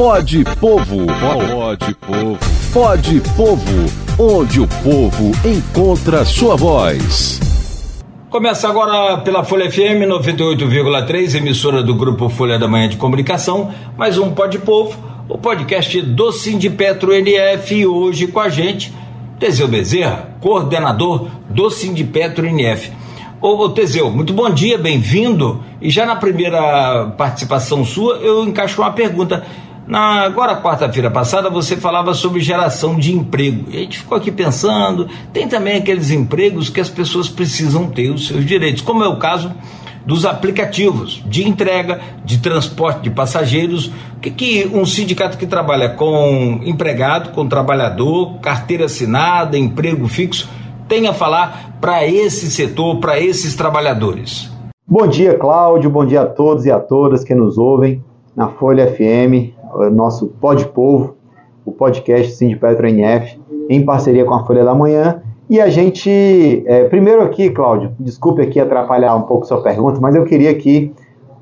Pode Povo. Pode Povo. Pode Povo. Onde o povo encontra sua voz. Começa agora pela Folha FM 98,3, emissora do grupo Folha da Manhã de Comunicação, mais um Pode Povo, o podcast do Sindipetro NF, hoje com a gente, Teseu Bezerra, coordenador do Sindipetro NF. Ô, Teseu, muito bom dia, bem-vindo. E já na primeira participação sua, eu encaixo uma pergunta. Na, agora, quarta-feira passada, você falava sobre geração de emprego. E a gente ficou aqui pensando, tem também aqueles empregos que as pessoas precisam ter os seus direitos, como é o caso dos aplicativos de entrega, de transporte de passageiros. O que, que um sindicato que trabalha com empregado, com trabalhador, carteira assinada, emprego fixo, tem a falar para esse setor, para esses trabalhadores? Bom dia, Cláudio. Bom dia a todos e a todas que nos ouvem na Folha FM, nosso Pod Povo, o podcast Sindipetro NF, em parceria com a Folha da Manhã. E a gente, é, primeiro aqui, Cláudio, desculpe aqui atrapalhar um pouco sua pergunta, mas eu queria aqui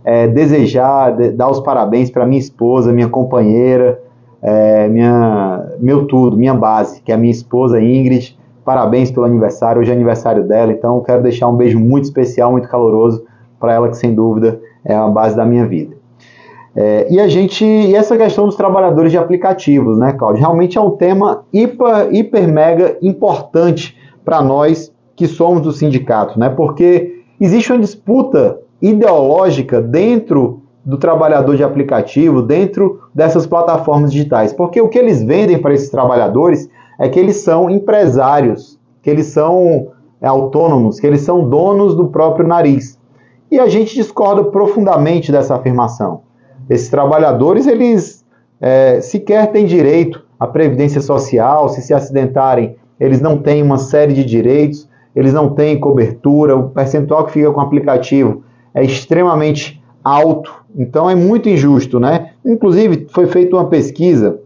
é, desejar, de, dar os parabéns para minha esposa, minha companheira, é, minha, meu tudo, minha base, que é a minha esposa Ingrid, parabéns pelo aniversário, hoje é aniversário dela, então quero deixar um beijo muito especial, muito caloroso para ela, que sem dúvida é a base da minha vida. É, e a gente, e essa questão dos trabalhadores de aplicativos, né, Claudio? Realmente é um tema hiper, hiper mega importante para nós que somos do sindicato, né? Porque existe uma disputa ideológica dentro do trabalhador de aplicativo, dentro dessas plataformas digitais. Porque o que eles vendem para esses trabalhadores é que eles são empresários, que eles são é, autônomos, que eles são donos do próprio nariz. E a gente discorda profundamente dessa afirmação. Esses trabalhadores, eles é, sequer têm direito à previdência social, se se acidentarem, eles não têm uma série de direitos, eles não têm cobertura, o percentual que fica com o aplicativo é extremamente alto, então é muito injusto, né? Inclusive, foi feita uma pesquisa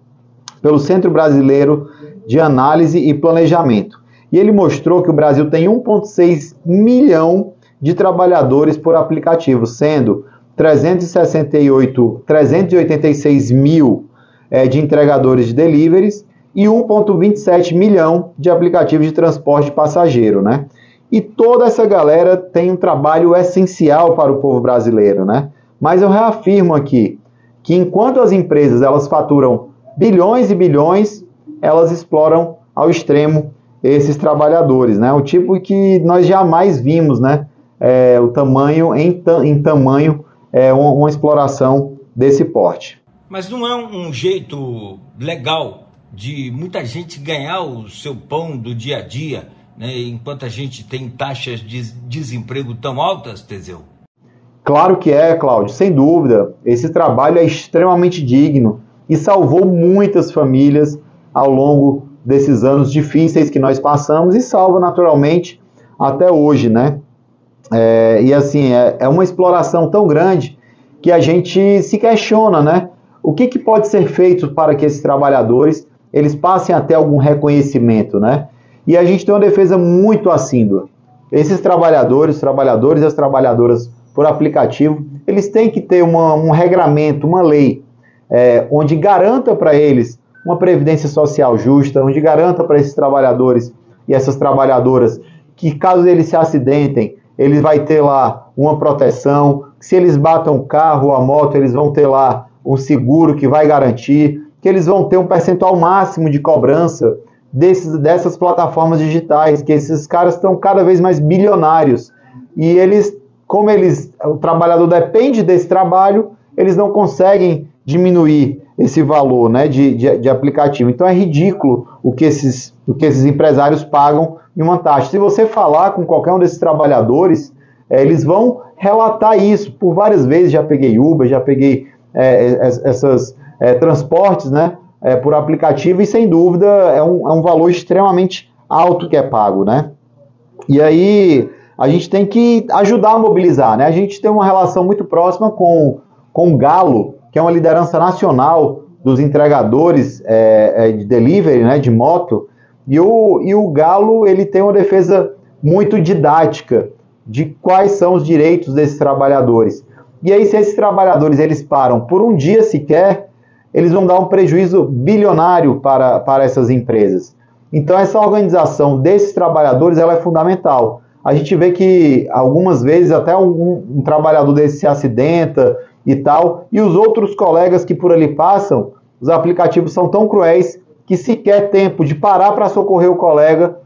pelo Centro Brasileiro de Análise e Planejamento. E ele mostrou que o Brasil tem 1,6 milhão de trabalhadores por aplicativo, sendo 368, 386 mil é, de entregadores de deliveries e 1,27 milhão de aplicativos de transporte de passageiro, né? E toda essa galera tem um trabalho essencial para o povo brasileiro, né? Mas eu reafirmo aqui que enquanto as empresas elas faturam bilhões e bilhões, elas exploram ao extremo esses trabalhadores, né? O tipo que nós jamais vimos, né? É, o tamanho em, em tamanho é uma, uma, exploração desse porte. Mas não é um jeito legal de muita gente ganhar o seu pão do dia a dia, né? Enquanto a gente tem taxas de desemprego tão altas, Teseu? Claro que é, Cláudio, sem dúvida. Esse trabalho é extremamente digno e salvou muitas famílias ao longo desses anos difíceis que nós passamos e salva naturalmente até hoje, né? É, e assim, é, é, uma exploração tão grande que a gente se questiona, né? O que, que pode ser feito para que esses trabalhadores eles passem até algum reconhecimento, né? E a gente tem uma defesa muito assídua. Esses trabalhadores, trabalhadores e as trabalhadoras por aplicativo, eles têm que ter uma, um regramento, uma lei, é, onde garanta para eles uma previdência social justa, onde garanta para esses trabalhadores e essas trabalhadoras que caso eles se acidentem, eles vai ter lá uma proteção, se eles batam o carro ou a moto, eles vão ter lá um seguro que vai garantir, que eles vão ter um percentual máximo de cobrança desses, dessas plataformas digitais, que esses caras estão cada vez mais bilionários. E eles, como eles, o trabalhador depende desse trabalho, eles não conseguem diminuir esse valor né, de, de, de, aplicativo. Então é ridículo o que, esses, o que esses empresários pagam em uma taxa. Se você falar com qualquer um desses trabalhadores, é, eles vão relatar isso. Por várias vezes já peguei Uber, já peguei é, essas é, transportes né, é, por aplicativo e sem dúvida é um, é um valor extremamente alto que é pago. Né? E aí a gente tem que ajudar a mobilizar. Né? A gente tem uma relação muito próxima com, com o Galo, que é uma liderança nacional dos entregadores é, é, de delivery, né, de moto, e o, e o Galo ele tem uma defesa muito didática de quais são os direitos desses trabalhadores. E aí, se esses trabalhadores eles param por um dia sequer, eles vão dar um prejuízo bilionário para, para essas empresas. Então, essa organização desses trabalhadores ela é fundamental. A gente vê que algumas vezes até um, um trabalhador desse se acidenta e tal, e os outros colegas que por ali passam, os aplicativos são tão cruéis que sequer tempo de parar para socorrer o colega,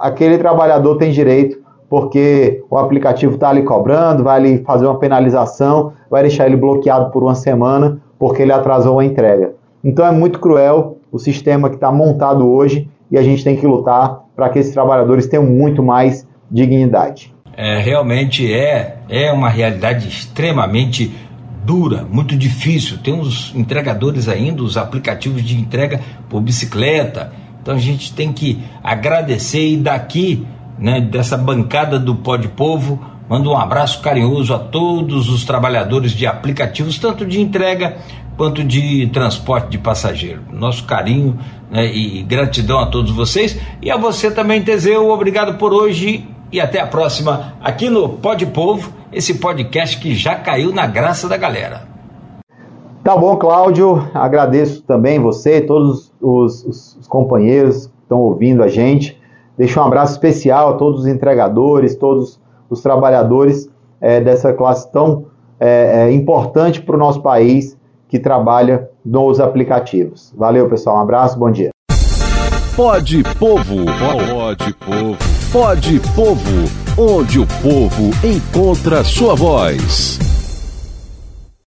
aquele trabalhador tem direito, porque o aplicativo está ali cobrando, vai ali fazer uma penalização, vai deixar ele bloqueado por uma semana, porque ele atrasou a entrega. Então é muito cruel o sistema que está montado hoje e a gente tem que lutar para que esses trabalhadores tenham muito mais dignidade. É, realmente é, é uma realidade extremamente dura, muito difícil. Tem os entregadores ainda, os aplicativos de entrega por bicicleta. Então a gente tem que agradecer e daqui, né, dessa bancada do Pó de Povo, mando um abraço carinhoso a todos os trabalhadores de aplicativos, tanto de entrega quanto de transporte de passageiro. Nosso carinho né, e gratidão a todos vocês e a você também, Teseu. Obrigado por hoje e até a próxima aqui no Pode Povo, esse podcast que já caiu na graça da galera. Tá bom, Cláudio. Agradeço também você, todos os, os, os companheiros que estão ouvindo a gente. Deixo um abraço especial a todos os entregadores, todos os trabalhadores é, dessa classe tão é, é, importante para o nosso país que trabalha nos aplicativos. Valeu, pessoal. Um abraço, bom dia. Pode Povo, pode Povo, pode Povo, onde o povo encontra sua voz.